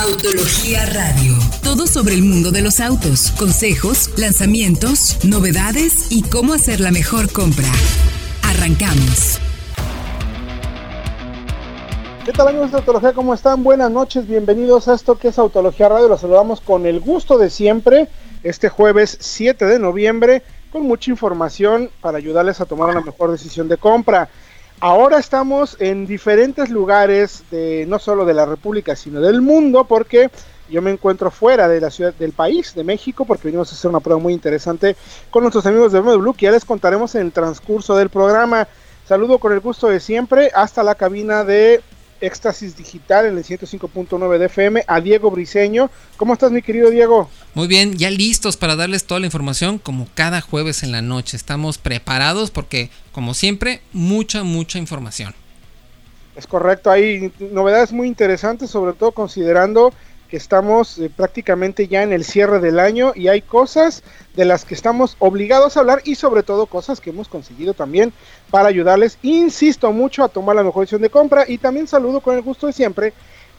Autología Radio. Todo sobre el mundo de los autos, consejos, lanzamientos, novedades y cómo hacer la mejor compra. Arrancamos. ¿Qué tal amigos de Autología? ¿Cómo están? Buenas noches, bienvenidos a esto que es Autología Radio. Los saludamos con el gusto de siempre este jueves 7 de noviembre con mucha información para ayudarles a tomar una mejor decisión de compra. Ahora estamos en diferentes lugares de no solo de la República, sino del mundo, porque yo me encuentro fuera de la ciudad del país, de México, porque venimos a hacer una prueba muy interesante con nuestros amigos de BMW, que ya les contaremos en el transcurso del programa. Saludo con el gusto de siempre hasta la cabina de Éxtasis Digital en el 105.9 de FM a Diego Briseño. ¿Cómo estás, mi querido Diego? Muy bien, ya listos para darles toda la información como cada jueves en la noche. Estamos preparados porque, como siempre, mucha, mucha información. Es correcto, hay novedades muy interesantes, sobre todo considerando que estamos eh, prácticamente ya en el cierre del año y hay cosas de las que estamos obligados a hablar y sobre todo cosas que hemos conseguido también para ayudarles, insisto mucho, a tomar la mejor decisión de compra y también saludo con el gusto de siempre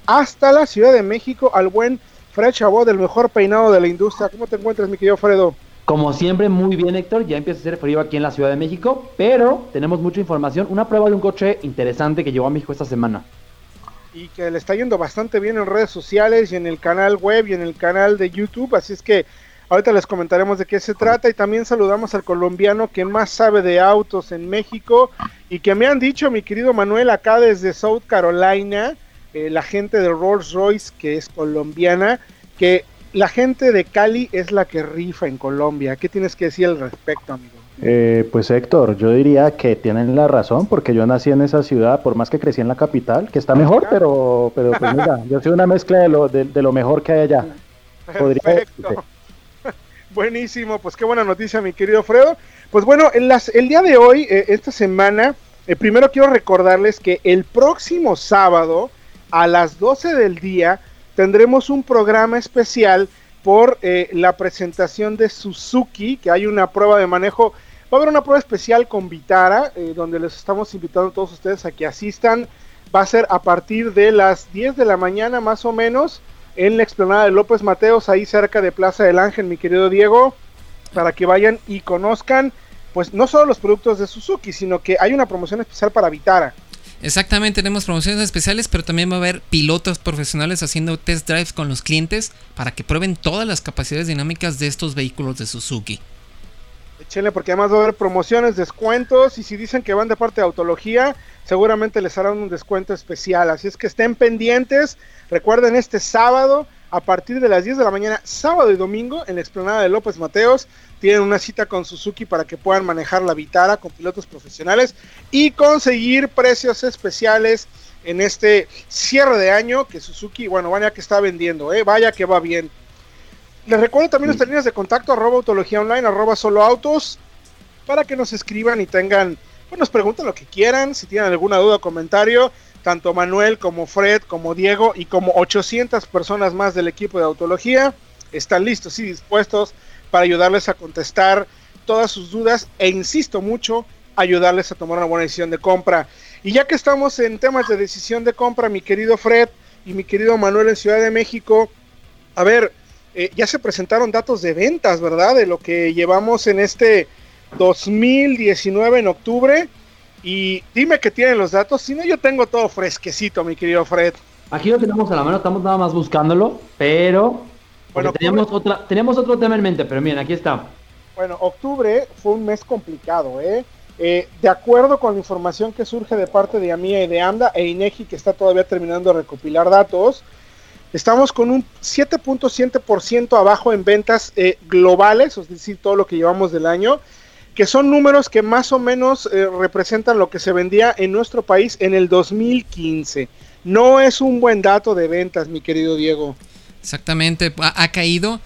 hasta la Ciudad de México al buen Fred Chabot, del mejor peinado de la industria. ¿Cómo te encuentras, mi querido Fredo? Como siempre, muy bien, Héctor. Ya empieza a ser frío aquí en la Ciudad de México, pero tenemos mucha información. Una prueba de un coche interesante que llegó a México esta semana y que le está yendo bastante bien en redes sociales y en el canal web y en el canal de YouTube, así es que ahorita les comentaremos de qué se trata y también saludamos al colombiano que más sabe de autos en México y que me han dicho, mi querido Manuel, acá desde South Carolina, eh, la gente de Rolls Royce que es colombiana, que la gente de Cali es la que rifa en Colombia. ¿Qué tienes que decir al respecto, amigo? Eh, pues Héctor, yo diría que tienen la razón, porque yo nací en esa ciudad, por más que crecí en la capital, que está mejor, pero, pero pues mira, yo soy una mezcla de lo, de, lo mejor que hay allá. Perfecto. Buenísimo, pues qué buena noticia, mi querido Fredo. Pues bueno, en las, el día de hoy, eh, esta semana, eh, primero quiero recordarles que el próximo sábado, a las 12 del día, tendremos un programa especial por la presentación de Suzuki, que hay una prueba de manejo Va a haber una prueba especial con Vitara, eh, donde les estamos invitando a todos ustedes a que asistan. Va a ser a partir de las 10 de la mañana más o menos en la explanada de López Mateos, ahí cerca de Plaza del Ángel, mi querido Diego, para que vayan y conozcan, pues no solo los productos de Suzuki, sino que hay una promoción especial para Vitara. Exactamente, tenemos promociones especiales, pero también va a haber pilotos profesionales haciendo test drives con los clientes para que prueben todas las capacidades dinámicas de estos vehículos de Suzuki. Échenle porque además va a haber promociones, descuentos y si dicen que van de parte de Autología, seguramente les harán un descuento especial. Así es que estén pendientes. Recuerden este sábado a partir de las 10 de la mañana, sábado y domingo, en la explanada de López Mateos, tienen una cita con Suzuki para que puedan manejar la Vitara con pilotos profesionales y conseguir precios especiales en este cierre de año que Suzuki, bueno, vaya que está vendiendo, ¿eh? vaya que va bien. Les recuerdo también nuestras líneas de contacto, arroba autología online, arroba solo autos, para que nos escriban y tengan, pues nos pregunten lo que quieran, si tienen alguna duda o comentario, tanto Manuel como Fred, como Diego y como 800 personas más del equipo de autología están listos y dispuestos para ayudarles a contestar todas sus dudas e insisto mucho, ayudarles a tomar una buena decisión de compra. Y ya que estamos en temas de decisión de compra, mi querido Fred y mi querido Manuel en Ciudad de México, a ver, eh, ya se presentaron datos de ventas, ¿verdad? De lo que llevamos en este 2019 en octubre. Y dime que tienen los datos, si no yo tengo todo fresquecito, mi querido Fred. Aquí lo tenemos a la mano, estamos nada más buscándolo, pero bueno, teníamos, otra, teníamos otro tema en mente, pero miren, aquí está. Bueno, octubre fue un mes complicado, ¿eh? ¿eh? de acuerdo con la información que surge de parte de AMIA y de AMDA e INEGI, que está todavía terminando de recopilar datos, Estamos con un 7.7% abajo en ventas eh, globales, es decir, todo lo que llevamos del año, que son números que más o menos eh, representan lo que se vendía en nuestro país en el 2015. No es un buen dato de ventas, mi querido Diego. Exactamente, ha, caído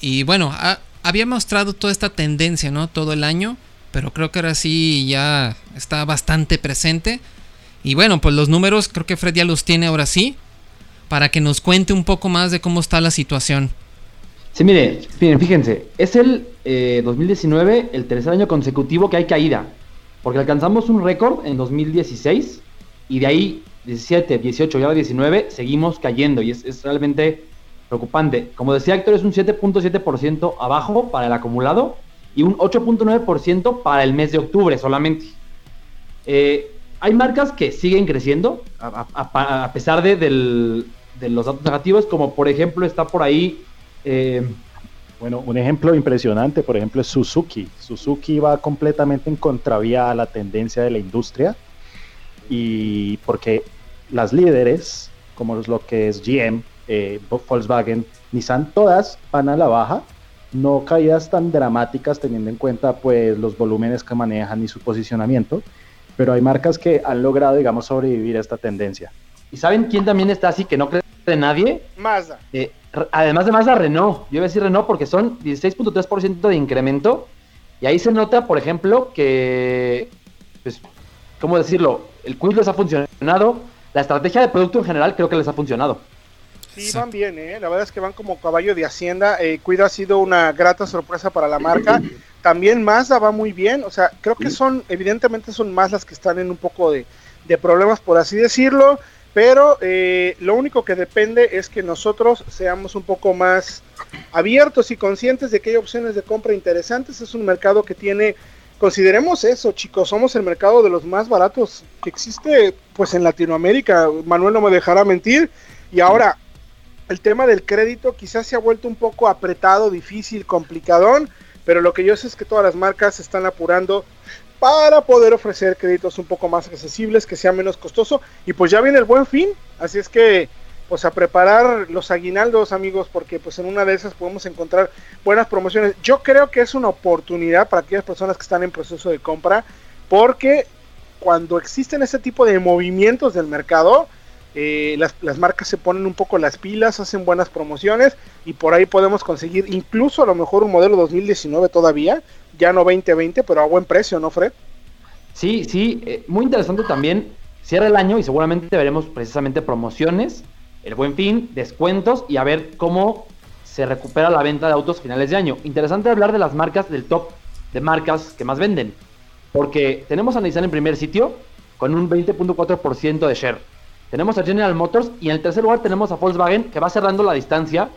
y bueno, había mostrado toda esta tendencia, ¿no? Todo el año, pero creo que ahora sí ya está bastante presente. Y bueno, pues los números creo que Fred ya los tiene ahora sí para que nos cuente un poco más de cómo está la situación. Sí, mire, fíjense, es el 2019 eh, el tercer año consecutivo que hay caída, porque alcanzamos un récord en 2016 y de ahí 17, 18 y ahora 19, seguimos cayendo y es, realmente preocupante. Como decía Héctor, es un 7.7% abajo para el acumulado y un 8.9% para el mes de octubre solamente. Eh, hay marcas que siguen creciendo a, pesar de, los datos negativos, como por ejemplo está por ahí... Eh, bueno, un ejemplo impresionante, por ejemplo, es Suzuki. Suzuki va completamente en contravía a la tendencia de la industria y porque las líderes, como lo que es GM, eh, Volkswagen, Nissan, todas van a la baja, no caídas tan dramáticas teniendo en cuenta pues los volúmenes que manejan y su posicionamiento, pero hay marcas que han logrado, digamos, sobrevivir a esta tendencia. ¿Y saben quién también está así que no de nadie? Mazda. Eh, además de Mazda, Renault. Yo iba a decir Renault porque son 16.3% de incremento. Y ahí se nota, por ejemplo, que, pues, ¿cómo decirlo? El quiz les ha funcionado. La estrategia de producto en general creo que les ha funcionado. Sí, van bien, ¿eh? la verdad es que van como caballo de Hacienda. Eh, Cuida ha sido una grata sorpresa para la marca. También Mazda va muy bien, o sea, creo que son, evidentemente son más las que están en un poco de, de problemas, por así decirlo. Pero eh, lo único que depende es que nosotros seamos un poco más abiertos y conscientes de que hay opciones de compra interesantes. Es un mercado que tiene, consideremos eso, chicos, somos el mercado de los más baratos que existe pues en Latinoamérica. Manuel no me dejará mentir. Y ahora, el tema del crédito quizás se ha vuelto un poco apretado, difícil, complicadón. Pero lo que yo sé es que todas las marcas se están apurando para poder ofrecer créditos un poco más accesibles, que sea menos costoso. Y pues ya viene el buen fin, así es que pues a preparar los aguinaldos amigos, porque pues en una de esas podemos encontrar buenas promociones. Yo creo que es una oportunidad para aquellas personas que están en proceso de compra, porque cuando existen ese tipo de movimientos del mercado, eh, las, las, marcas se ponen un poco las pilas, hacen buenas promociones y por ahí podemos conseguir incluso a lo mejor un modelo 2019 todavía, ya no 2020, pero a buen precio, ¿no, Fred? Sí, sí, eh, muy interesante también. Cierra el año y seguramente veremos precisamente promociones, el buen fin, descuentos y a ver cómo se recupera la venta de autos finales de año. Interesante hablar de las marcas del top de marcas que más venden, porque tenemos a Nissan en primer sitio con un 20.4% de share. Tenemos a General Motors y en el tercer lugar tenemos a Volkswagen que va cerrando la distancia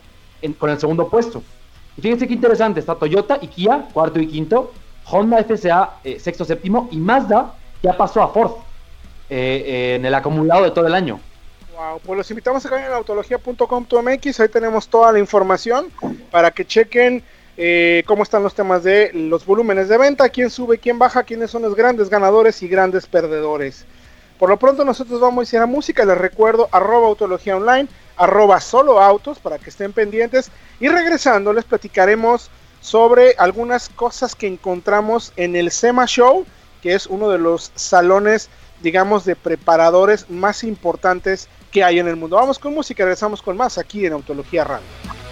con el segundo puesto. Y fíjense qué interesante, está Toyota y Kia, cuarto y quinto, Honda FSA, eh, sexto, séptimo, y Mazda ya pasó a Ford eh, eh, en el acumulado de todo el año. Wow, pues los invitamos a caer en autología.com.mx, ahí tenemos toda la información para que chequen cómo están los temas de los volúmenes de venta, quién sube, quién baja, quiénes son los grandes ganadores y grandes perdedores. Por lo pronto nosotros vamos a ir a música, les recuerdo arroba autología online, arroba solo autos para que estén pendientes y regresando les platicaremos sobre algunas cosas que encontramos en el SEMA Show, que es uno de los salones, digamos, de preparadores más importantes que hay en el mundo. Vamos con música, regresamos con más aquí en Autología Radio.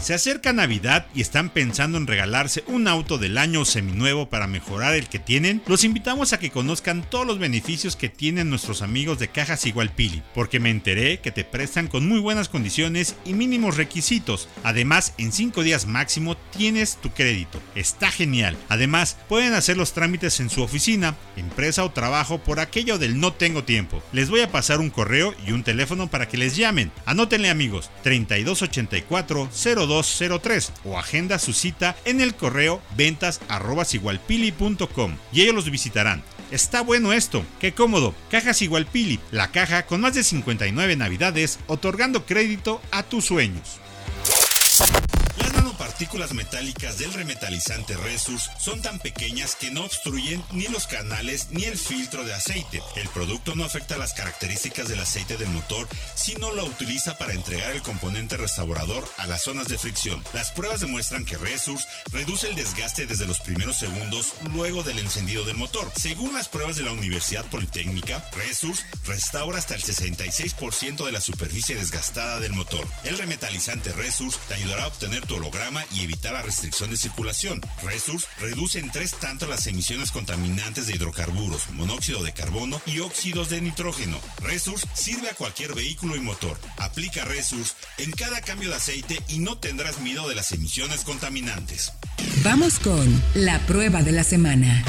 Se acerca Navidad y están pensando en regalarse un auto del año seminuevo para mejorar el que tienen, los invitamos a que conozcan todos los beneficios que tienen nuestros amigos de Cajas Igual Pili, porque me enteré que te prestan con muy buenas condiciones y mínimos requisitos. Además, en 5 días máximo tienes tu crédito. Está genial. Además, pueden hacer los trámites en su oficina, empresa o trabajo por aquello del no tengo tiempo. Les voy a pasar un correo y un teléfono para que les llamen. Anótenle amigos, 3284 02 o agenda su cita en el correo ventas@igualpili.com y ellos los visitarán. Está bueno esto, qué cómodo. Cajas Igualpili, la caja con más de 59 navidades otorgando crédito a tus sueños partículas metálicas del remetalizante Resus son tan pequeñas que no obstruyen ni los canales ni el filtro de aceite. El producto no afecta las características del aceite del motor, sino lo utiliza para entregar el componente restaurador a las zonas de fricción. Las pruebas demuestran que Resus reduce el desgaste desde los primeros segundos luego del encendido del motor. Según las pruebas de la Universidad Politécnica, Resus restaura hasta el 66% de la superficie desgastada del motor. El remetalizante Resus te ayudará a obtener tu holograma y evitar la restricción de circulación. Resource reduce en tres tanto las emisiones contaminantes de hidrocarburos, monóxido de carbono y óxidos de nitrógeno. Resource sirve a cualquier vehículo y motor. Aplica Resource en cada cambio de aceite y no tendrás miedo de las emisiones contaminantes. Vamos con la prueba de la semana.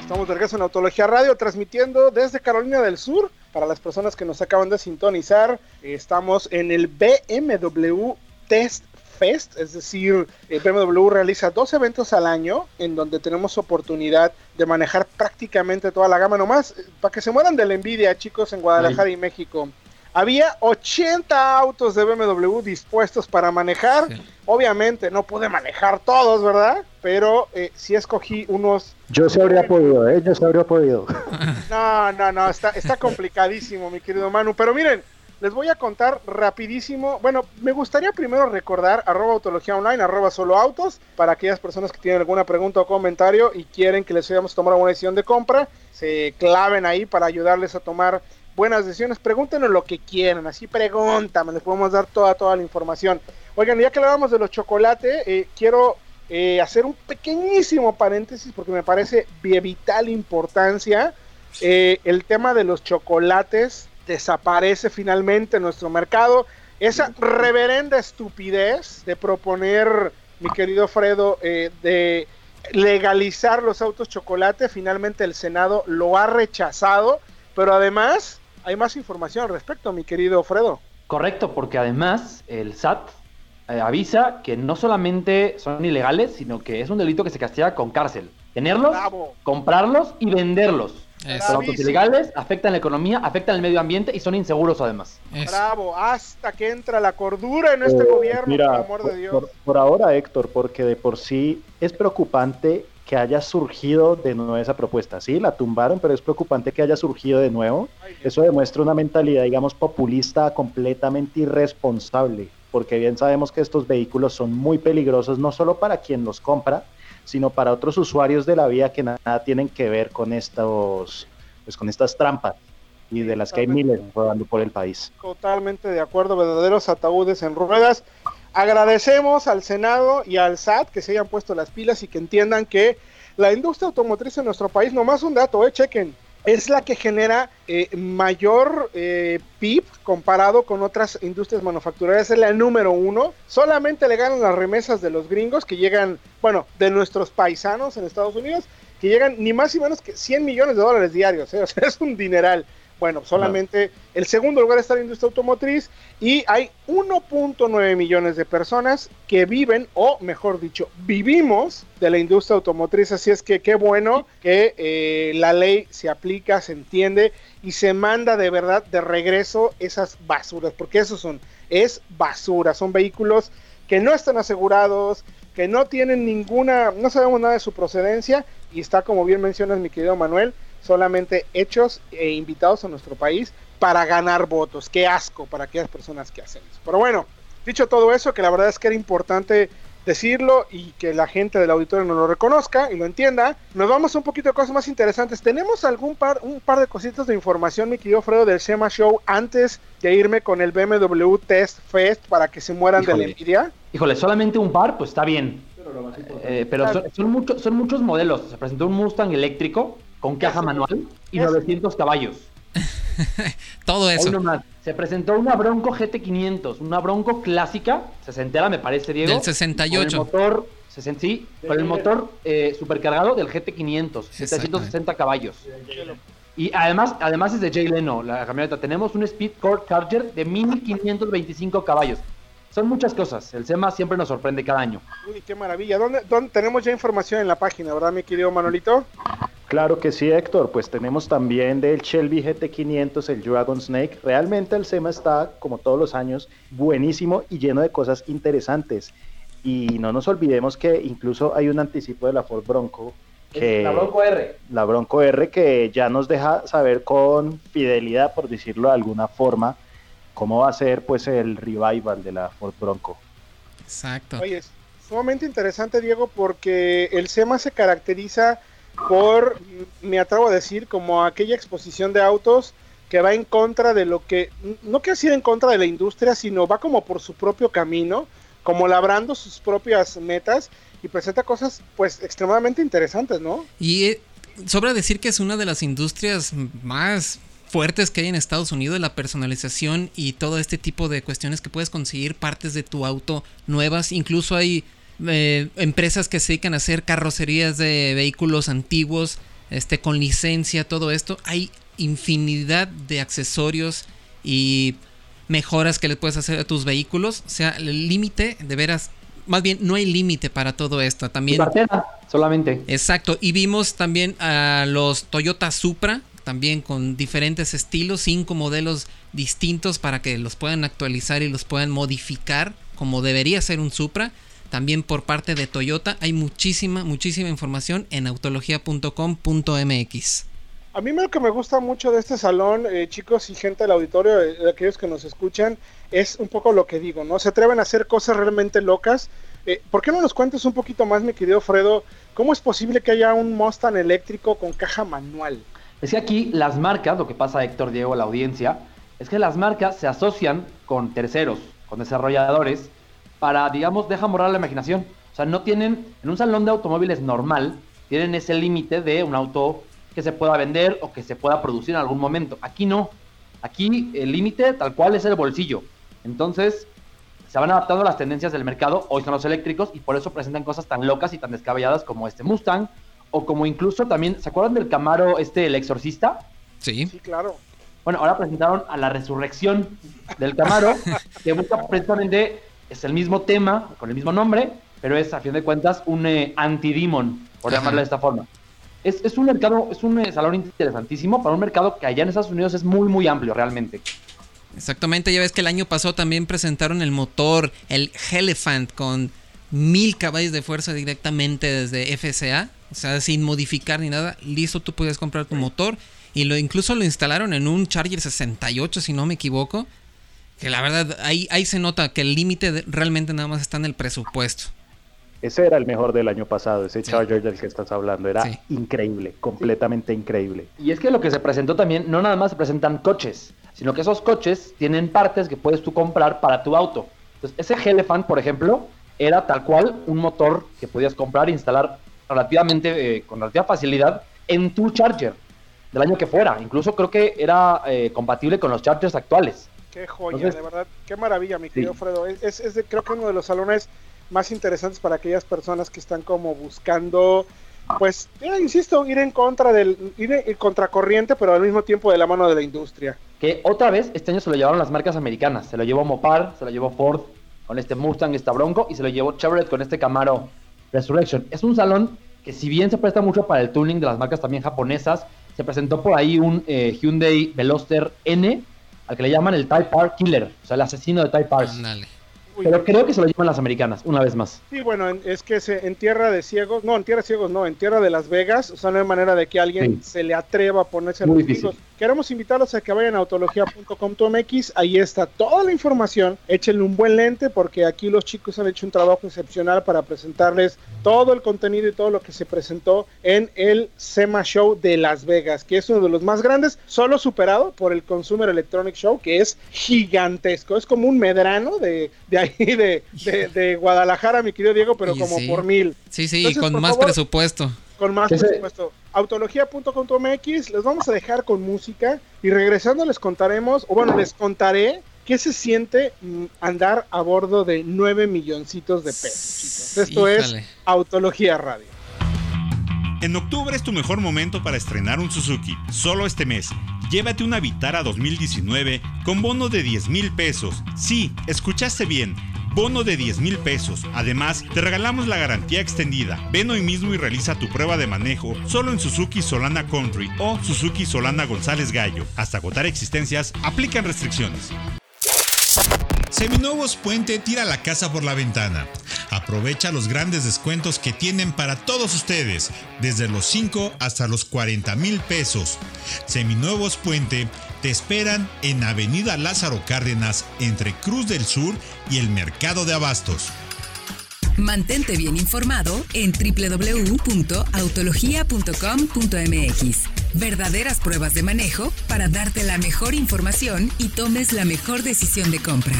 Estamos de regreso en Autología Radio, transmitiendo desde Carolina del Sur. Para las personas que nos acaban de sintonizar, estamos en el BMW Test Fest, es decir, el BMW realiza dos eventos al año en donde tenemos oportunidad de manejar prácticamente toda la gama nomás, eh, para que se mueran de la envidia, chicos, en Guadalajara y México. Había 80 autos de BMW dispuestos para manejar. Obviamente no pude manejar todos, ¿verdad? Pero eh, sí escogí unos... Yo se habría podido, ¿eh? Yo se habría podido. No, no, no, está, está complicadísimo, mi querido Manu. Pero miren, les voy a contar rapidísimo. Bueno, me gustaría primero recordar arroba autología online, arroba solo autos, para aquellas personas que tienen alguna pregunta o comentario y quieren que les ayudemos a tomar una decisión de compra, se claven ahí para ayudarles a tomar buenas decisiones. Pregúntenos lo que quieran, así pregúntame, les podemos dar toda, toda la información. Oigan, ya que hablábamos de los chocolates, eh, quiero eh, hacer un pequeñísimo paréntesis porque me parece de vital importancia eh, el tema de los chocolates desaparece finalmente en nuestro mercado. Esa reverenda estupidez de proponer, mi querido Fredo, de legalizar los autos chocolate, finalmente el Senado lo ha rechazado, pero además hay más información al respecto, mi querido Fredo. Correcto, porque además el SAT eh, avisa que no solamente son ilegales, sino que es un delito que se castiga con cárcel. Tenerlos, comprarlos y venderlos. Los autos ilegales afectan la economía, afectan el medio ambiente y son inseguros además. Bravo, hasta que entra la cordura en este eh, gobierno, por amor de Dios. por, ahora, Héctor, porque de por sí es preocupante que haya surgido de nuevo esa propuesta. Sí, la tumbaron, pero es preocupante que haya surgido de nuevo. Eso demuestra una mentalidad, digamos, populista completamente irresponsable, porque bien sabemos que estos vehículos son muy peligrosos, no solo para quien los compra, sino para otros usuarios de la vía que nada tienen que ver con estos, pues con estas trampas y de las que hay miles rodando por el país. Totalmente de acuerdo, verdaderos ataúdes en ruedas. Agradecemos al Senado y al SAT que se hayan puesto las pilas y que entiendan que la industria automotriz en nuestro país, nomás un dato, eh, chequen, es la que genera eh, mayor eh, PIB comparado con otras industrias manufactureras, es la número uno. Solamente le ganan las remesas de los gringos que llegan, bueno, de nuestros paisanos en Estados Unidos, que llegan ni más ni menos que 100 millones de dólares diarios, sea, es un dineral. Bueno, solamente el segundo lugar está la industria automotriz y hay 1.9 millones de personas que viven, o mejor dicho, vivimos de la industria automotriz. Así es que qué bueno que eh, la ley se aplica, se entiende y se manda de verdad de regreso esas basuras, porque eso son, es basura, son vehículos que no están asegurados, que no tienen ninguna, no sabemos nada de su procedencia y está como bien mencionas mi querido Manuel, solamente hechos e invitados a nuestro país para ganar votos. Qué asco para aquellas personas que hacen eso. Pero bueno, dicho todo eso, que la verdad es que era importante decirlo y que la gente del auditorio no lo reconozca y lo entienda. Nos vamos a un poquito de cosas más interesantes. Tenemos algún par, un par de cositas de información, mi querido Fredo, del SEMA Show antes de irme con el BMW Test Fest para que se mueran de la envidia. Híjole, solamente un par, pues está bien. Pero, son, son, muchos, son muchos modelos. Se presentó un Mustang eléctrico con caja manual y 900 caballos. Todo eso. Se presentó una Bronco GT500, una Bronco clásica, sesentera me parece, Diego. Del 68. Con el motor, sí, con el motor eh, supercargado del GT500, 760 caballos. Y además, además es de Jay Leno, la camioneta. Tenemos un Speed Core Charger de 1525 caballos. Son muchas cosas. El SEMA siempre nos sorprende cada año. Uy, qué maravilla. ¿Dónde, dónde tenemos ya información en la página, verdad, mi querido Manolito? Claro que sí, Héctor. Pues tenemos también del Shelby GT500, el Dragon Snake. Realmente el SEMA está, como todos los años, buenísimo y lleno de cosas interesantes. Y no nos olvidemos que incluso hay un anticipo de la Ford Bronco. Que, la Bronco R. La Bronco R que ya nos deja saber con fidelidad, por decirlo de alguna forma, cómo va a ser pues el revival de la Ford Bronco. Exacto. Oye, es sumamente interesante, Diego, porque el SEMA se caracteriza por, me atrevo a decir, como aquella exposición de autos que va en contra de lo que, no quiero decir en contra de la industria, sino va como por su propio camino, como labrando sus propias metas y presenta cosas pues extremadamente interesantes, ¿no? Y eh, sobra decir que es una de las industrias más fuertes que hay en Estados Unidos, la personalización y todo este tipo de cuestiones que puedes conseguir partes de tu auto nuevas, incluso hay eh, empresas que se dedican a hacer carrocerías de vehículos antiguos este, con licencia, todo esto. Hay infinidad de accesorios y mejoras que le puedes hacer a tus vehículos. O sea, el límite, de veras, más bien no hay límite para todo esto. También. solamente. Exacto. Y vimos también a los Toyota Supra, también con diferentes estilos, cinco modelos distintos para que los puedan actualizar y los puedan modificar como debería ser un Supra. También por parte de Toyota hay muchísima, muchísima información en autología.com.mx. A mí lo que me gusta mucho de este salón, eh, chicos y gente del auditorio, eh, aquellos que nos escuchan, es un poco lo que digo, ¿no? Se atreven a hacer cosas realmente locas. Eh, ¿Por qué no nos cuentes un poquito más, mi querido Fredo, cómo es posible que haya un Mustang eléctrico con caja manual? Es que aquí las marcas, lo que pasa Héctor, Diego, la audiencia, es que las marcas se asocian con terceros, con desarrolladores, para, digamos, dejar morar la imaginación. O sea, no tienen, en un salón de automóviles normal, tienen ese límite de un auto que se pueda vender o que se pueda producir en algún momento. Aquí no. Aquí el límite tal cual es el bolsillo. Entonces, se van adaptando a las tendencias del mercado. Hoy son los eléctricos y por eso presentan cosas tan locas y tan descabelladas como este Mustang. O como incluso también, ¿se acuerdan del Camaro, este, el exorcista? Sí. Sí, claro. Bueno, ahora presentaron a la resurrección del Camaro, que busca precisamente, es el mismo tema, con el mismo nombre, pero es a fin de cuentas un eh, anti-demon, por llamarlo de esta forma es, un mercado, es un eh, salón interesantísimo para un mercado que allá en Estados Unidos es muy, muy amplio realmente. Exactamente, ya ves que el año pasado también presentaron el motor, el Elephant, con mil caballos de fuerza directamente desde FCA, o sea, sin modificar ni nada. Listo, tú puedes comprar tu motor y lo incluso lo instalaron en un Charger 68, si no me equivoco. Que la verdad, ahí, ahí se nota que el límite realmente nada más está en el presupuesto. Ese era el mejor del año pasado, ese Charger del que estás hablando. Era increíble, completamente increíble. Y es que lo que se presentó también, no nada más se presentan coches, sino que esos coches tienen partes que puedes tú comprar para tu auto. Entonces, ese Elephant, por ejemplo, era tal cual un motor que podías comprar e instalar relativamente, eh, con relativa facilidad en tu Charger del año que fuera. Incluso creo que era eh, compatible con los Chargers actuales. Qué joya, de verdad, qué maravilla, mi querido Fredo. Es, es creo que uno de los salones más interesantes para aquellas personas que están como buscando, pues, insisto, ir en contra del, ir en contracorriente, pero al mismo tiempo de la mano de la industria. Que otra vez este año se lo llevaron las marcas americanas, se lo llevó Mopar, se lo llevó Ford con este Mustang, esta Bronco, y se lo llevó Chevrolet con este Camaro Resurrection. Es un salón que si bien se presta mucho para el tuning de las marcas también japonesas, se presentó por ahí un eh, Hyundai Veloster N, al que le llaman el Type R Killer, o sea, el asesino de Type R. Pero creo que se lo llevan las americanas, una vez más. Sí, bueno, es que se, en tierra de ciegos, no, en tierra de ciegos no, en tierra de Las Vegas, o sea, no hay manera de que alguien se le atreva a ponerse a los Queremos invitarlos a que vayan a autología.com.mx, ahí está toda la información, échenle un buen lente porque aquí los chicos han hecho un trabajo excepcional para presentarles todo el contenido y todo lo que se presentó en el SEMA Show de Las Vegas, que es uno de los más grandes, solo superado por el Consumer Electronic Show, que es gigantesco, es como un medrano de, de ahí de, de, Guadalajara, mi querido Diego, pero como por mil. Sí, sí, y con más presupuesto. Con más presupuesto. Autología.com.mx, les vamos a dejar con música y regresando les contaremos, o bueno, les contaré qué se siente mm, andar a bordo de 9 milloncitos de pesos, Esto es Autología Radio. En octubre es tu mejor momento para estrenar un Suzuki. Solo este mes. Llévate una Vitara 2019 con bono de 10 mil pesos. Sí, escuchaste bien bono de 10 mil pesos. Además, te regalamos la garantía extendida. Ven hoy mismo y realiza tu prueba de manejo solo en Suzuki Solana Country o Suzuki Solana González Gallo. Hasta agotar existencias, aplican restricciones. Seminuevos Puente tira la casa por la ventana. Aprovecha los grandes descuentos que tienen para todos ustedes, desde los 5 hasta los 40 mil pesos. Seminuevos Puente te esperan en Avenida Lázaro Cárdenas entre Cruz del Sur y el Mercado de Abastos. Mantente bien informado en www.autologia.com.mx. Verdaderas pruebas de manejo para darte la mejor información y tomes la mejor decisión de compra.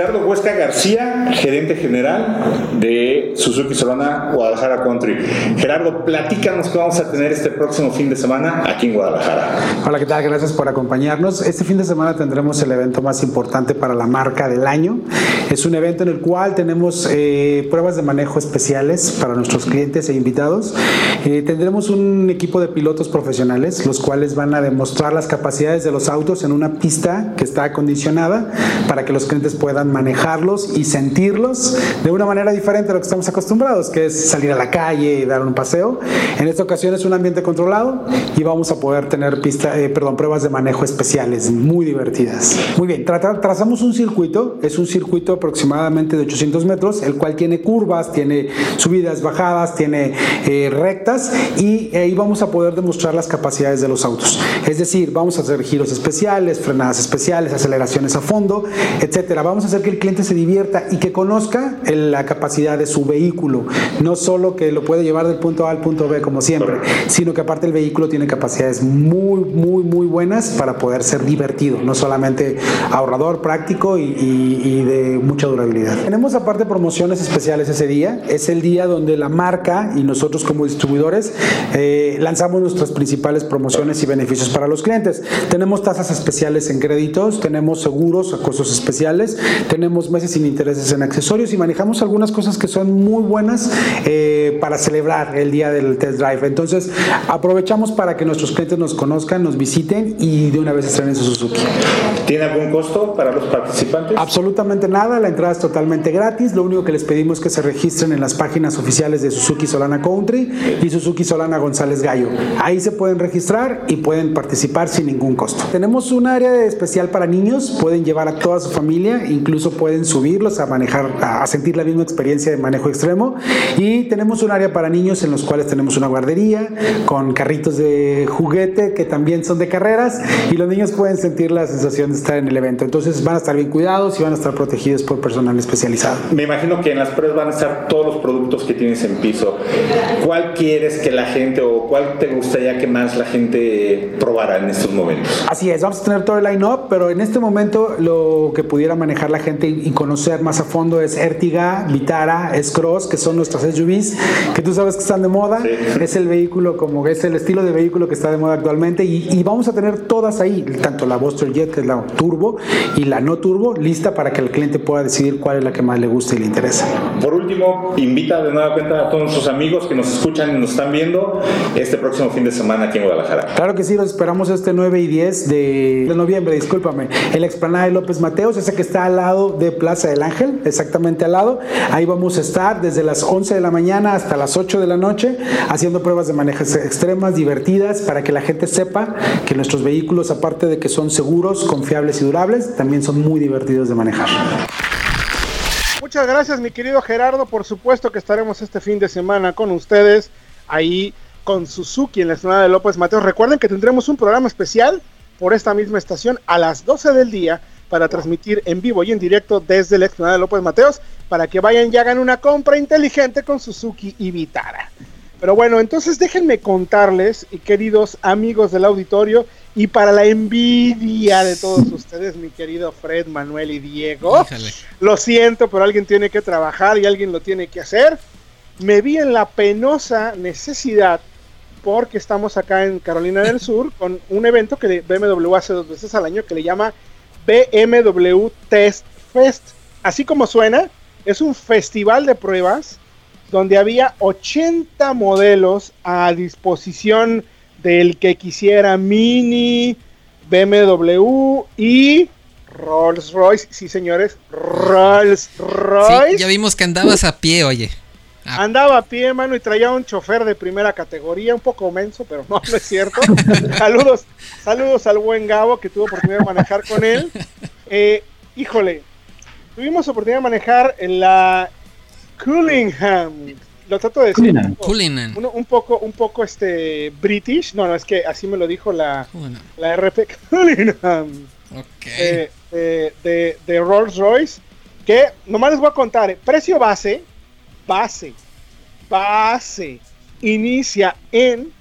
Gerardo Huesca García, gerente general de Suzuki Solana Guadalajara Country. Gerardo, platícanos qué vamos a tener este próximo fin de semana aquí en Guadalajara. Hola, ¿qué tal? Gracias por acompañarnos. Este fin de semana tendremos el evento más importante para la marca del año. Es un evento en el cual tenemos eh, pruebas de manejo especiales para nuestros clientes e invitados. Eh, tendremos un equipo de pilotos profesionales, los cuales van a demostrar las capacidades de los autos en una pista que está acondicionada para que los clientes puedan manejarlos y sentirlos de una manera diferente a lo que estamos acostumbrados, que es salir a la calle y dar un paseo. En esta ocasión es un ambiente controlado y vamos a poder tener pista, eh, perdón, pruebas de manejo especiales muy divertidas. Muy bien, trazamos un circuito, es un circuito aproximadamente de 800 metros, el cual tiene curvas, tiene subidas, bajadas, tiene eh, rectas y ahí vamos a poder demostrar las capacidades de los autos. Es decir, vamos a hacer giros especiales, frenadas especiales, aceleraciones a fondo, etcétera. Vamos a hacer que el cliente se divierta y que conozca la capacidad de su vehículo, no solo que lo puede llevar del punto A al punto B como siempre, sino que aparte el vehículo tiene capacidades muy, muy, muy buenas para poder ser divertido, no solamente ahorrador, práctico y, de mucha durabilidad. Tenemos aparte promociones especiales ese día, es el día donde la marca y nosotros como distribuidores eh, lanzamos nuestras principales promociones y beneficios para los clientes. Tenemos tasas especiales en créditos, tenemos seguros a costos especiales, tenemos meses sin intereses en accesorios y manejamos algunas cosas que son muy buenas eh, para celebrar el día del test drive. Entonces, aprovechamos para que nuestros clientes nos conozcan, nos visiten y de una vez estrenen su Suzuki. ¿Tiene algún costo para los participantes? Absolutamente nada, la entrada es totalmente gratis. Lo único que les pedimos es que se registren en las páginas oficiales de Suzuki Solana Country y Suzuki Solana González Gallo. Ahí se pueden registrar y pueden participar sin ningún costo. Tenemos un área especial para niños, pueden llevar a toda su familia, incluso pueden subirlos a manejar, a sentir la misma experiencia de manejo extremo. Y tenemos un área para niños en los cuales tenemos una guardería con carritos de juguete que también son de carreras y los niños pueden sentir la sensación de estar en el evento. Entonces van a estar bien cuidados y van a estar protegidos por personal especializado. Me imagino que en las pruebas van a estar todos los productos que tienes en piso. ¿Cuál quieres que la gente o cuál te gustaría que más la gente probara en estos momentos? Así es, vamos a tener todo el line-up, pero en este momento lo que pudiera manejar la gente y conocer más a fondo es Ertiga, Vitara, S-Cross, que son nuestras SUVs, que tú sabes que están de moda. Es el vehículo como es el estilo de vehículo que está de moda actualmente y, vamos a tener todas ahí, tanto la Buster Jet, que es la turbo, y la no turbo, lista para que el cliente pueda decidir cuál es la que más le gusta y le interesa. Por último, invita de nueva cuenta a todos nuestros amigos que nos escuchan y nos están viendo este próximo fin de semana aquí en Guadalajara. Claro que sí, los esperamos este 9 y 10 de, noviembre, discúlpame, el explanada de López Mateos, ese que está al lado de Plaza del Ángel, exactamente al lado. Ahí vamos a estar desde las 11 de la mañana hasta las 8 de la noche haciendo pruebas de manejo extremas, divertidas, para que la gente sepa que nuestros vehículos, aparte de que son seguros, confiables y durables, también son muy divertidos de manejar. Muchas gracias, mi querido Gerardo. Por supuesto que estaremos este fin de semana con ustedes ahí con Suzuki en la zona de López Mateos. Recuerden que tendremos un programa especial por esta misma estación a las 12 del día para transmitir en vivo y en directo desde la explanada de López Mateos para que vayan y hagan una compra inteligente con Suzuki y Vitara. Pero bueno, entonces déjenme contarles, y queridos amigos del auditorio, y para la envidia de todos ustedes, mi querido Fred, Manuel y Diego, lo siento, pero alguien tiene que trabajar y alguien lo tiene que hacer. Me vi en la penosa necesidad, porque estamos acá en Carolina del Sur, con un evento que BMW hace dos veces al año que le llama BMW Test Fest. Así como suena, es un festival de pruebas donde había 80 modelos a disposición del que quisiera Mini, BMW y Rolls Royce. Sí, señores, Rolls Royce. ya vimos que andabas a pie, oye. Ah. Andaba a pie, mano, y traía un chofer de primera categoría, un poco menso, pero no, no es cierto. saludos, saludos al buen Gabo que tuvo oportunidad de manejar con él. Eh, híjole, tuvimos oportunidad de manejar en la Cullingham. Lo trato de decir. Un, poco, un poco este British. No, no, es que así me lo dijo la, la RP Cullingham. Eh, de, de, Rolls Royce. Que nomás les voy a contar. Eh, precio base. Base. Base. Inicia en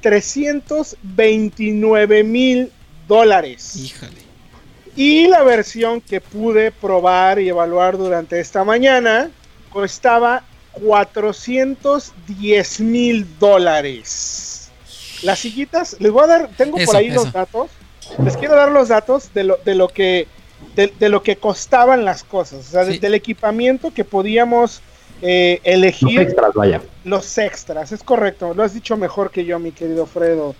329 mil dólares. Híjole. Y la versión que pude probar y evaluar durante esta mañana costaba 410 mil dólares. Las sillitas, les voy a dar, tengo por ahí los datos. Les quiero dar los datos de lo, de lo que de, lo que costaban las cosas, o sea, del equipamiento que podíamos eh, elegir. Los extras, vaya. Los extras, es correcto, lo has dicho mejor que yo, mi querido Fredo.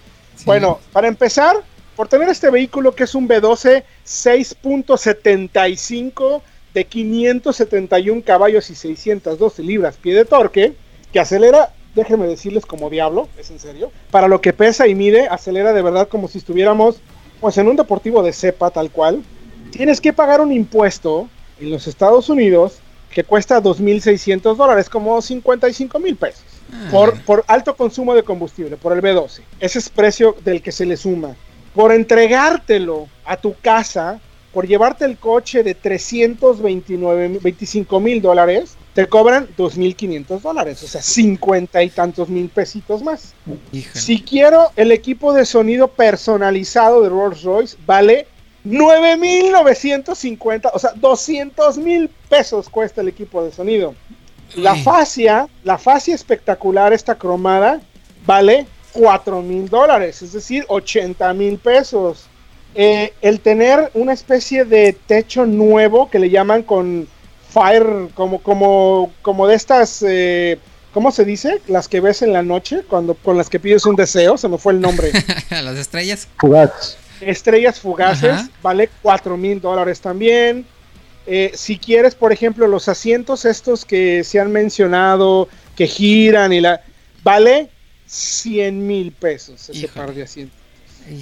Bueno, para empezar, por tener este vehículo que es un B12 6.75 de 571 caballos y 612 libras pie de torque, que acelera, déjenme decirles como diablo, es en serio, para lo que pesa y mide, acelera de verdad como si estuviéramos pues en un deportivo de cepa tal cual. Tienes que pagar un impuesto en los Estados Unidos que cuesta 2.600 dólares, como 55 mil pesos, ah. por, por alto consumo de combustible, por el B12. Ese es precio del que se le suma por entregártelo a tu casa, por llevarte el coche de 329, 25 mil dólares, te cobran 2.500 dólares, o sea, 50 y tantos mil pesitos más. Si quiero el equipo de sonido personalizado de Rolls Royce, vale 9.950, o sea, 200 mil pesos cuesta el equipo de sonido. La fascia, la fascia espectacular, esta cromada, vale 4 mil dólares, es decir, 80 mil pesos. Eh, el tener una especie de techo nuevo que le llaman con fire, como, como, como de estas, eh, ¿cómo se dice? Las que ves en la noche, cuando con las que pides un deseo, se me fue el nombre. las estrellas. Fugaces. Estrellas fugaces, vale 4 mil dólares también. Eh, si quieres, por ejemplo, los asientos estos que se han mencionado, que giran y la... Vale 100 mil pesos ese par de asientos.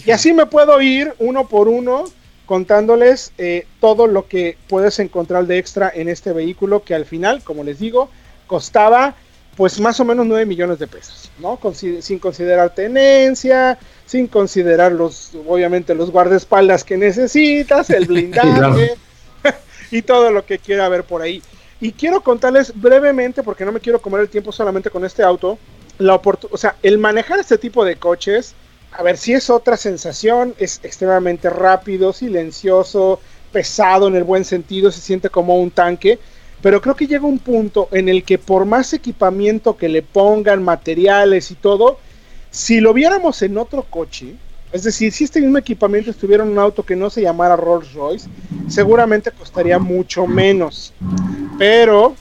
Y así me puedo ir uno por uno contándoles eh, todo lo que puedes encontrar de extra en este vehículo que al final, como les digo, costaba pues más o menos 9 millones de pesos, ¿no? sin considerar tenencia, sin considerar los, obviamente, los guardaespaldas que necesitas, el blindaje y todo lo que quiera haber por ahí. Y quiero contarles brevemente, porque no me quiero comer el tiempo solamente con este auto, la o sea, el manejar este tipo de coches, a ver si es otra sensación, es extremadamente rápido, silencioso, pesado en el buen sentido, se siente como un tanque, pero creo que llega un punto en el que por más equipamiento que le pongan, materiales y todo, si lo viéramos en otro coche, es decir, si este mismo equipamiento estuviera en un auto que no se llamara Rolls Royce, seguramente costaría mucho menos, pero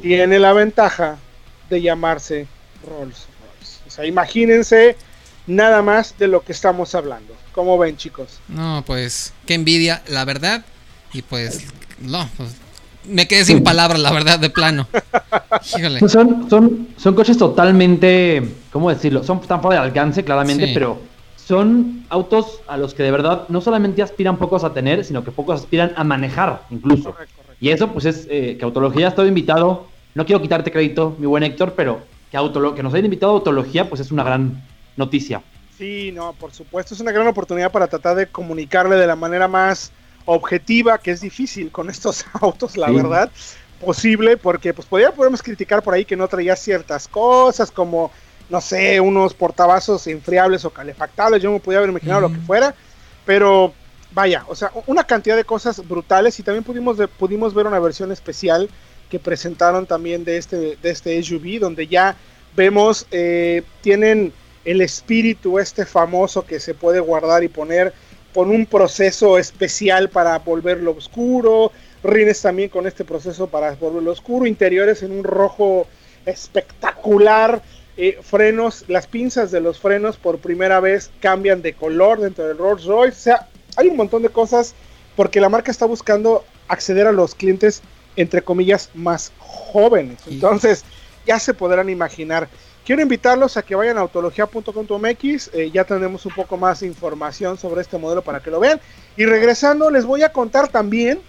tiene la ventaja de llamarse Rolls Royce. O sea, imagínense nada más de lo que estamos hablando. ¿Cómo ven, chicos? No, pues, qué envidia, la verdad. Y pues, no, pues, me quedé sin palabras, la verdad, de plano. Pues son, son, son coches totalmente, ¿cómo decirlo? Son tan fuera de alcance, claramente, pero son autos a los que de verdad no solamente aspiran pocos a tener, sino que pocos aspiran a manejar, incluso. Y eso, pues, es eh, que Autología ha estado invitado. No quiero quitarte crédito, mi buen Héctor, pero que, que nos hayan invitado a Autología, pues es una gran noticia. Sí, no, por supuesto, es una gran oportunidad para tratar de comunicarle de la manera más objetiva, que es difícil con estos autos, la verdad, posible, porque pues podría, podemos criticar por ahí que no traía ciertas cosas, como, no sé, unos portavasos enfriables o calefactables, yo me podía haber imaginado lo que fuera, pero vaya, o sea, una cantidad de cosas brutales y también pudimos, pudimos ver una versión especial que presentaron también de este, de este SUV, donde ya vemos, eh, tienen el espíritu este famoso que se puede guardar y poner con un proceso especial para volverlo oscuro, rines también con este proceso para volverlo oscuro, interiores en un rojo espectacular, eh, frenos, las pinzas de los frenos por primera vez cambian de color dentro del Rolls Royce, o sea, hay un montón de cosas porque la marca está buscando acceder a los clientes entre comillas, más jóvenes. Entonces, ya se podrán imaginar. Quiero invitarlos a que vayan a autología.com.mx, eh, ya tenemos un poco más de información sobre este modelo para que lo vean. Y regresando, les voy a contar también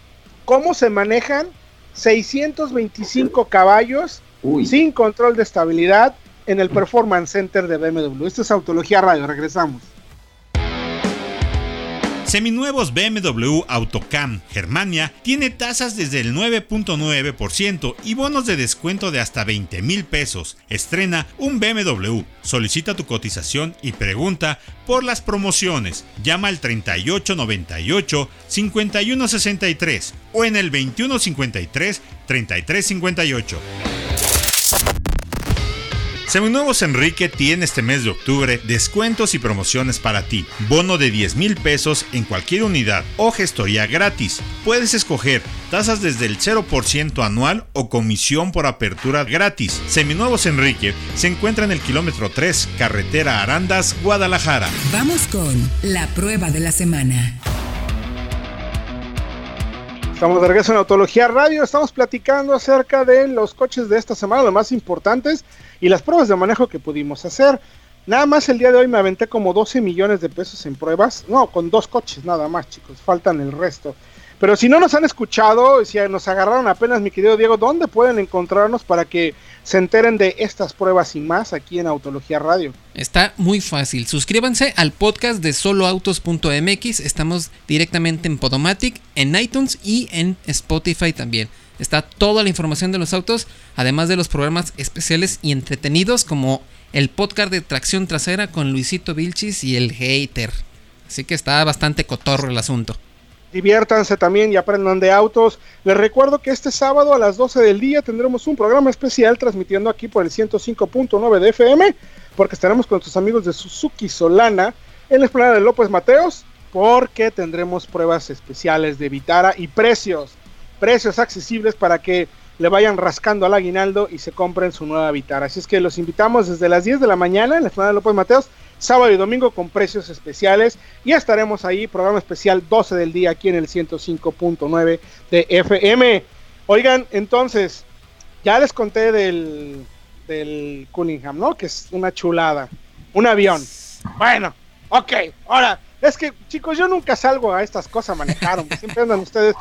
cómo se manejan 625 caballos sin control de estabilidad en el Performance Center de BMW. Esto es Autología Radio, regresamos. Seminuevos BMW Autocam Germania tiene tasas desde el 9.9% y bonos de descuento de hasta 20 mil pesos. Estrena un BMW. Solicita tu cotización y pregunta por las promociones. Llama al 3898 5163 o en el 2153 3358. Seminuevos Enrique tiene este mes de octubre descuentos y promociones para ti. Bono de 10 mil pesos en cualquier unidad o gestoría gratis. Puedes escoger tasas desde el 0% anual o comisión por apertura gratis. Seminuevos Enrique se encuentra en el kilómetro 3, carretera Arandas, Guadalajara. Vamos con la prueba de la semana. Estamos de regreso en Autología Radio. Estamos platicando acerca de los coches de esta semana, los más importantes y las pruebas de manejo que pudimos hacer. Nada más el día de hoy me aventé como 12 millones de pesos en pruebas. No, con dos coches nada más, chicos. Faltan el resto. Pero si no nos han escuchado, si nos agarraron apenas, mi querido Diego, ¿dónde pueden encontrarnos para que se enteren de estas pruebas y más aquí en Autología Radio? Está muy fácil. Suscríbanse al podcast de soloautos.mx. Estamos directamente en Podomatic, en iTunes y en Spotify también. Está toda la información de los autos, además de los programas especiales y entretenidos como el podcast de tracción trasera con Luisito Vilchis y el hater. Así que está bastante cotorro el asunto diviértanse también y aprendan de autos. Les recuerdo que este sábado a las 12 del día tendremos un programa especial transmitiendo aquí por el 105.9 de FM, porque estaremos con nuestros amigos de Suzuki Solana en la explanada de López Mateos, porque tendremos pruebas especiales de Vitara y precios, precios accesibles para que le vayan rascando al aguinaldo y se compren su nueva Vitara. Así es que los invitamos desde las 10 de la mañana en la explanada de López Mateos sábado y domingo con precios especiales. Y estaremos ahí, programa especial 12 del día aquí en el 105.9 de FM. Oigan, entonces, ya les conté del, del Cunningham, ¿no? Que es una chulada. Un avión. Bueno, ok, ahora, es que chicos, yo nunca salgo a estas cosas manejaron, siempre andan ustedes.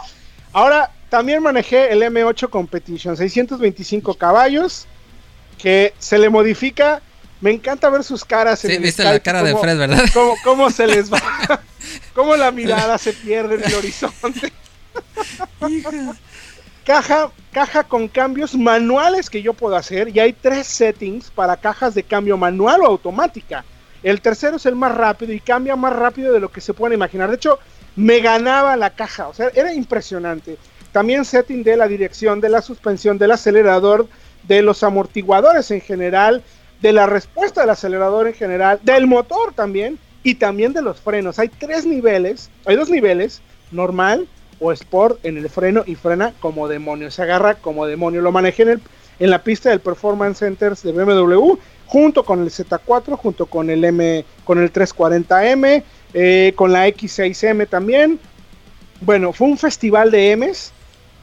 Ahora, también manejé el M8 Competition, 625 caballos, que se le modifica me encanta ver sus caras. En sí, viste la cara de Fred, ¿verdad? Cómo, cómo se les va. cómo la mirada se pierde en el horizonte. caja, caja con cambios manuales que yo puedo hacer. Y hay tres settings para cajas de cambio manual o automática. El tercero es el más rápido y cambia más rápido de lo que se puede imaginar. De hecho, me ganaba la caja. O sea, era impresionante. También setting de la dirección, de la suspensión, del acelerador, de los amortiguadores en general de la respuesta del acelerador en general, del motor también y también de los frenos. Hay tres niveles, hay dos niveles, normal o sport en el freno y frena como demonio, se agarra como demonio. Lo manejé en, el, en la pista del Performance Centers de BMW junto con el Z4, junto con el M, con el 340M, eh, con la X6M también. Bueno, fue un festival de M's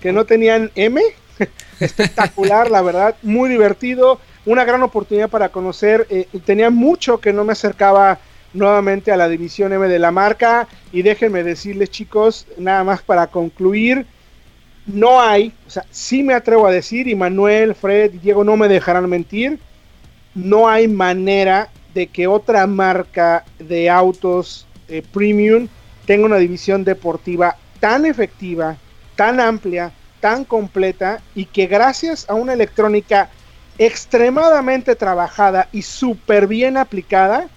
que no tenían M. Espectacular, la verdad, muy divertido una gran oportunidad para conocer. Eh, tenía mucho que no me acercaba nuevamente a la división M de la marca. Y déjenme decirles, chicos, nada más para concluir. No hay, o sea, sí me atrevo a decir, y Manuel, Fred Diego no me dejarán mentir, no hay manera de que otra marca de autos eh, premium tenga una división deportiva tan efectiva, tan amplia, tan completa y que gracias a una electrónica extremadamente trabajada y súper bien aplicada,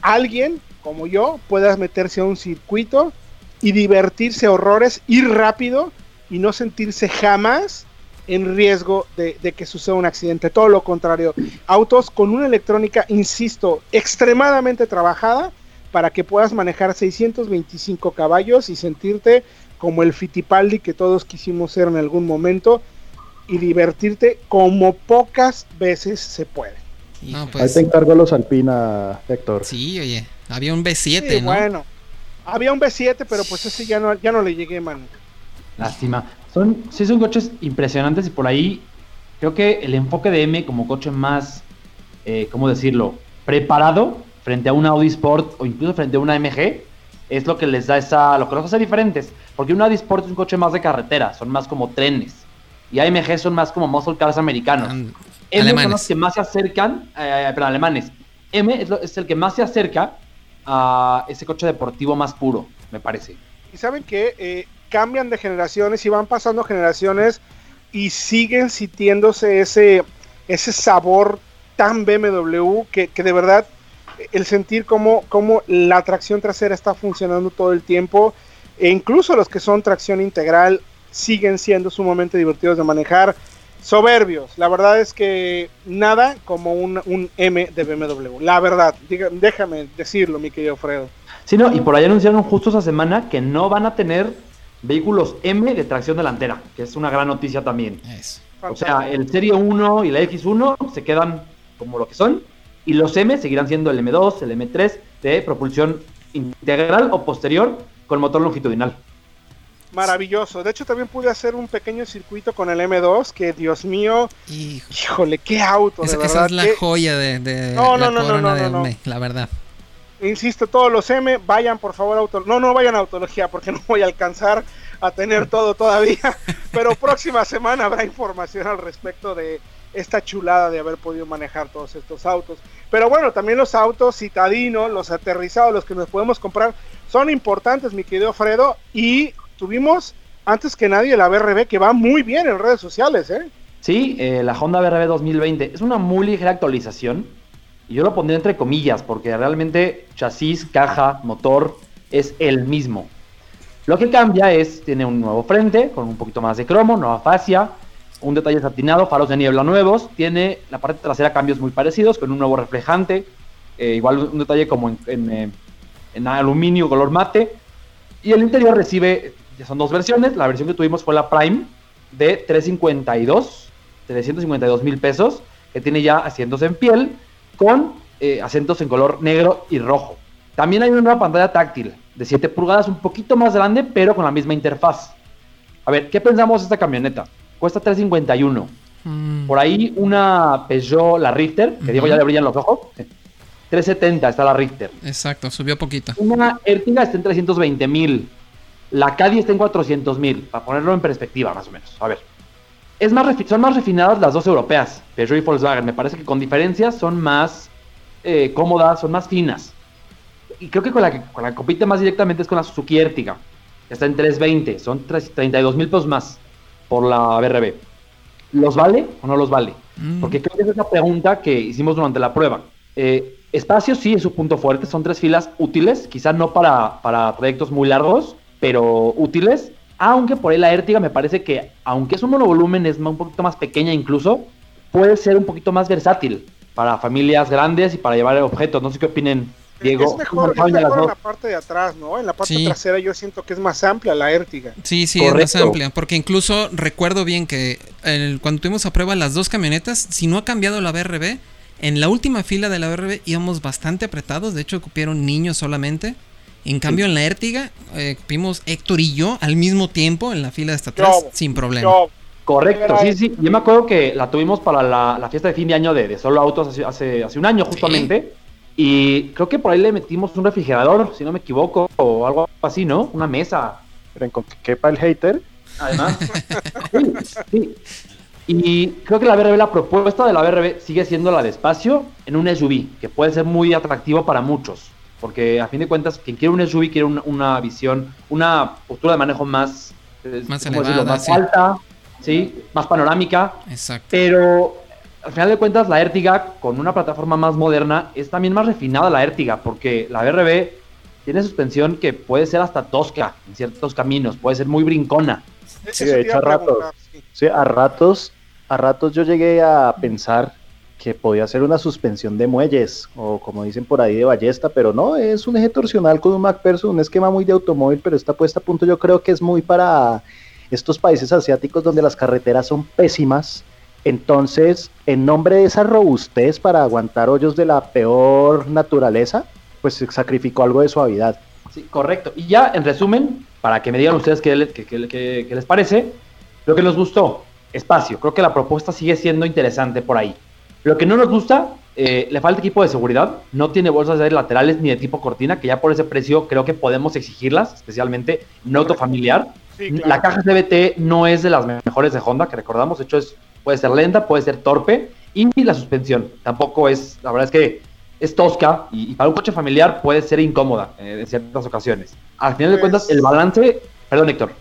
alguien como yo pueda meterse a un circuito y divertirse horrores, ir rápido y no sentirse jamás en riesgo de, que suceda un accidente. Todo lo contrario, autos con una electrónica, insisto, extremadamente trabajada para que puedas manejar 625 caballos y sentirte como el Fittipaldi que todos quisimos ser en algún momento y divertirte como pocas veces se puede. Ahí pues te encargo los Alpina, Héctor. Sí, oye, había un B7, ¿no? Bueno, había un B7, pero pues ese ya no, ya no le llegué, man. Lástima. Son, sí son coches impresionantes y por ahí creo que el enfoque de M como coche más, eh, ¿cómo decirlo? Preparado frente a un Audi Sport o incluso frente a una MG es lo que les da esa, lo que los hace diferentes. Porque un Audi Sport es un coche más de carretera, son más como trenes y AMG son más como muscle cars americanos. M son los que más se acercan, eh, pero alemanes. M es, el que más se acerca a ese coche deportivo más puro, me parece. Y saben que eh, cambian de generaciones y van pasando generaciones y siguen sintiéndose ese, ese sabor tan BMW que, que de verdad el sentir cómo, cómo la tracción trasera está funcionando todo el tiempo e incluso los que son tracción integral siguen siendo sumamente divertidos de manejar, soberbios. La verdad es que nada como un, un M de BMW. La verdad, déjame decirlo, mi querido Fredo. Sí, no, y por ahí anunciaron justo esa semana que no van a tener vehículos M de tracción delantera, que es una gran noticia también. O sea, el Serie 1 y la X1 se quedan como lo que son, y los M seguirán siendo el M2, el M3 de propulsión integral o posterior con motor longitudinal. Maravilloso. De hecho, también pude hacer un pequeño circuito con el M2, que Dios mío, híjole, qué auto. Esa, es la joya de, no, no, no, no, no, la verdad. Insisto, todos los M, vayan por favor a auto... No, no vayan a autología porque no voy a alcanzar a tener todo todavía. Pero próxima semana habrá información al respecto de esta chulada de haber podido manejar todos estos autos. Pero bueno, también los autos citadinos, los aterrizados, los que nos podemos comprar, son importantes, mi querido Fredo. Y tuvimos, antes que nadie, la BRB que va muy bien en redes sociales, ¿eh? Sí, eh, la Honda BRB 2020 es una muy ligera actualización. Y yo lo pondré entre comillas, porque realmente chasis, caja, motor es el mismo. Lo que cambia es, tiene un nuevo frente, con un poquito más de cromo, nueva fascia, un detalle satinado, faros de niebla nuevos, tiene la parte trasera cambios muy parecidos, con un nuevo reflejante, eh, igual un detalle como en, eh, en, aluminio color mate, y el interior recibe, ya son dos versiones, la versión que tuvimos fue la Prime de 352, 352 mil pesos, que tiene ya asientos en piel, con eh, asientos en color negro y rojo. También hay una nueva pantalla táctil de 7 pulgadas, un poquito más grande, pero con la misma interfaz. A ver, ¿qué pensamos de esta camioneta? Cuesta 351. Mm. Por ahí una Peugeot, la Richter, que digo ya le brillan los ojos. 370 está la Richter. Exacto, subió poquito. Una Ertiga está en 320 mil. La Caddy está en 400 mil, para ponerlo en perspectiva más o menos. A ver. Es más son más refinadas las dos europeas, Peugeot y Volkswagen. Me parece que con diferencias son más eh, cómodas, son más finas. Y creo que con la que con la que compite más directamente es con la Suzuki Ertiga. Está en 320, son 32 mil pesos más por la BRB. ¿Los vale o no los vale? Mm. Porque creo que esa es la pregunta que hicimos durante la prueba. Eh, espacio sí es su punto fuerte, son tres filas útiles, quizás no para, para proyectos muy largos, pero útiles. Aunque por ahí la Ertiga me parece que, aunque es un monovolumen, es un poquito más pequeña incluso, puede ser un poquito más versátil para familias grandes y para llevar objetos. No sé qué opinen es mejor, en la parte de atrás, ¿no? En la parte trasera yo siento que es más amplia la Ertiga. Sí, sí, es más amplia. Porque incluso recuerdo bien que cuando tuvimos a prueba las dos camionetas, si no ha cambiado la BRB, en la última fila de la BRB íbamos bastante apretados. De hecho, cupieron niños solamente. En cambio, en la Ertiga, eh, cupimos Héctor y yo al mismo tiempo en la fila de hasta atrás, sin problema. Correcto, sí, sí. Yo me acuerdo que la tuvimos para la, fiesta de fin de año de, Solo Autos hace, hace, un año, justamente. Y creo que por ahí le metimos un refrigerador, si no me equivoco, o algo así, ¿no? Una mesa. Pero con que quepa el hater. Además. sí, sí. Y creo que la BRB, la propuesta de la BRB sigue siendo la de espacio en un SUV, que puede ser muy atractivo para muchos. Porque a fin de cuentas, quien quiere un SUV quiere una, visión, una postura de manejo más, más, elevada, más alta, ¿sí? más panorámica. Exacto. Pero al final de cuentas, la Ertiga, con una plataforma más moderna, es también más refinada la Ertiga, porque la BRB tiene suspensión que puede ser hasta tosca en ciertos caminos, puede ser muy brincona. Sí, de hecho, a ratos, sí, a ratos, a ratos yo llegué a pensar que podía ser una suspensión de muelles, o como dicen por ahí de ballesta, pero no, es un eje torsional con un MacPherson, un esquema muy de automóvil, pero esta puesta a punto yo creo que es muy para estos países asiáticos donde las carreteras son pésimas entonces, en nombre de esa robustez para aguantar hoyos de la peor naturaleza, pues se sacrificó algo de suavidad. Sí, correcto. Y ya, en resumen, para que me digan ustedes qué, les parece, lo que nos gustó, espacio. Creo que la propuesta sigue siendo interesante por ahí. Lo que no nos gusta, eh, le falta equipo de seguridad. No tiene bolsas de laterales ni de tipo cortina, que ya por ese precio creo que podemos exigirlas, especialmente en auto familiar. La caja CBT no es de las mejores de Honda, que recordamos. De hecho, es puede ser lenta, puede ser torpe, y la suspensión tampoco es, la verdad es que es tosca y, para un coche familiar puede ser incómoda eh, en ciertas ocasiones. Al final de Pues- cuentas, el balance, perdón Héctor,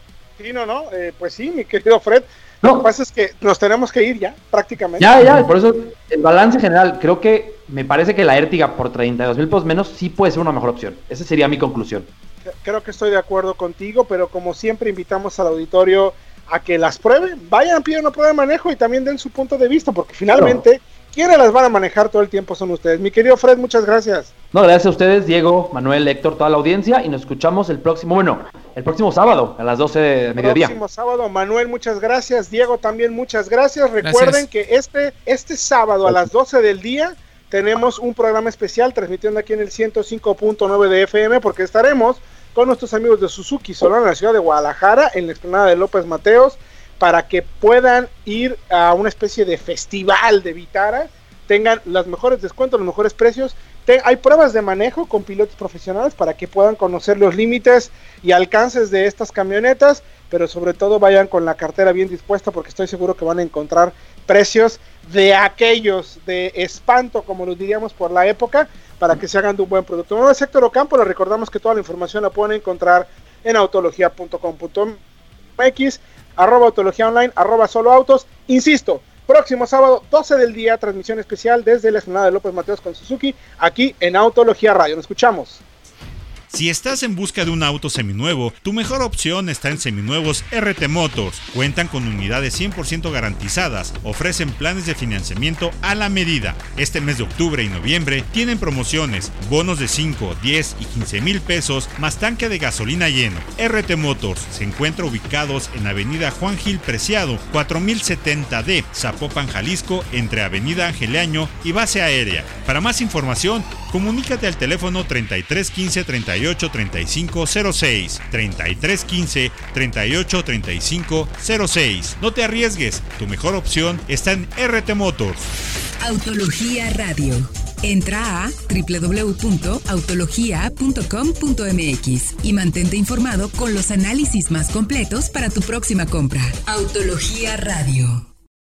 Sí, no, no, eh, pues sí, mi querido Fred. No. Lo que pasa es que nos tenemos que ir ya, prácticamente. ya, ya, por eso el balance general, creo que me parece que la Ertiga por 32 mil pesos menos sí puede ser una mejor opción. Esa sería mi conclusión. Creo que estoy de acuerdo contigo, pero como siempre invitamos al auditorio a que las prueben, vayan, piden una prueba de manejo y también den su punto de vista, porque finalmente quienes las van a manejar todo el tiempo son ustedes. Mi querido Fred, muchas gracias. No, gracias a ustedes, Diego, Manuel, Héctor, toda la audiencia y nos escuchamos el próximo, bueno, el próximo sábado a las 12 de mediodía. Próximo sábado, Manuel, muchas gracias. Diego, también muchas gracias. Recuerden Gracias. que este, este sábado a las 12 del día tenemos un programa especial transmitiendo aquí en el 105.9 de FM porque estaremos con nuestros amigos de Suzuki Solana en la ciudad de Guadalajara, en la explanada de López Mateos, para que puedan ir a una especie de festival de Vitara, tengan los mejores descuentos, los mejores precios. Hay pruebas de manejo con pilotos profesionales para que puedan conocer los límites y alcances de estas camionetas, pero sobre todo vayan con la cartera bien dispuesta porque estoy seguro que van a encontrar precios de aquellos de espanto, como los diríamos por la época, para que se hagan de un buen producto. No es Héctor Ocampo, les recordamos que toda la información la pueden encontrar en autología.com.mx, arroba autología online, arroba solo autos. Insisto, próximo sábado, 12 del día, transmisión especial desde la explanada de López Mateos con Suzuki, aquí en Autología Radio. Nos escuchamos. Si estás en busca de un auto seminuevo, tu mejor opción está en Seminuevos RT Motors. Cuentan con unidades 100% garantizadas, ofrecen planes de financiamiento a la medida. Este mes de octubre y noviembre tienen promociones, bonos de 5, 10 y 15 mil pesos, más tanque de gasolina lleno. RT Motors se encuentra ubicados en Avenida Juan Gil Preciado, 4070D, Zapopan, Jalisco, entre Avenida Angeleaño y Base Aérea. Para más información, comunícate al teléfono 3315 38 35 06 3315 38 35 06. No te arriesgues, tu mejor opción está en RT Motors. Autología Radio. Entra a www.autologia.com.mx y mantente informado con los análisis más completos para tu próxima compra. Autología Radio.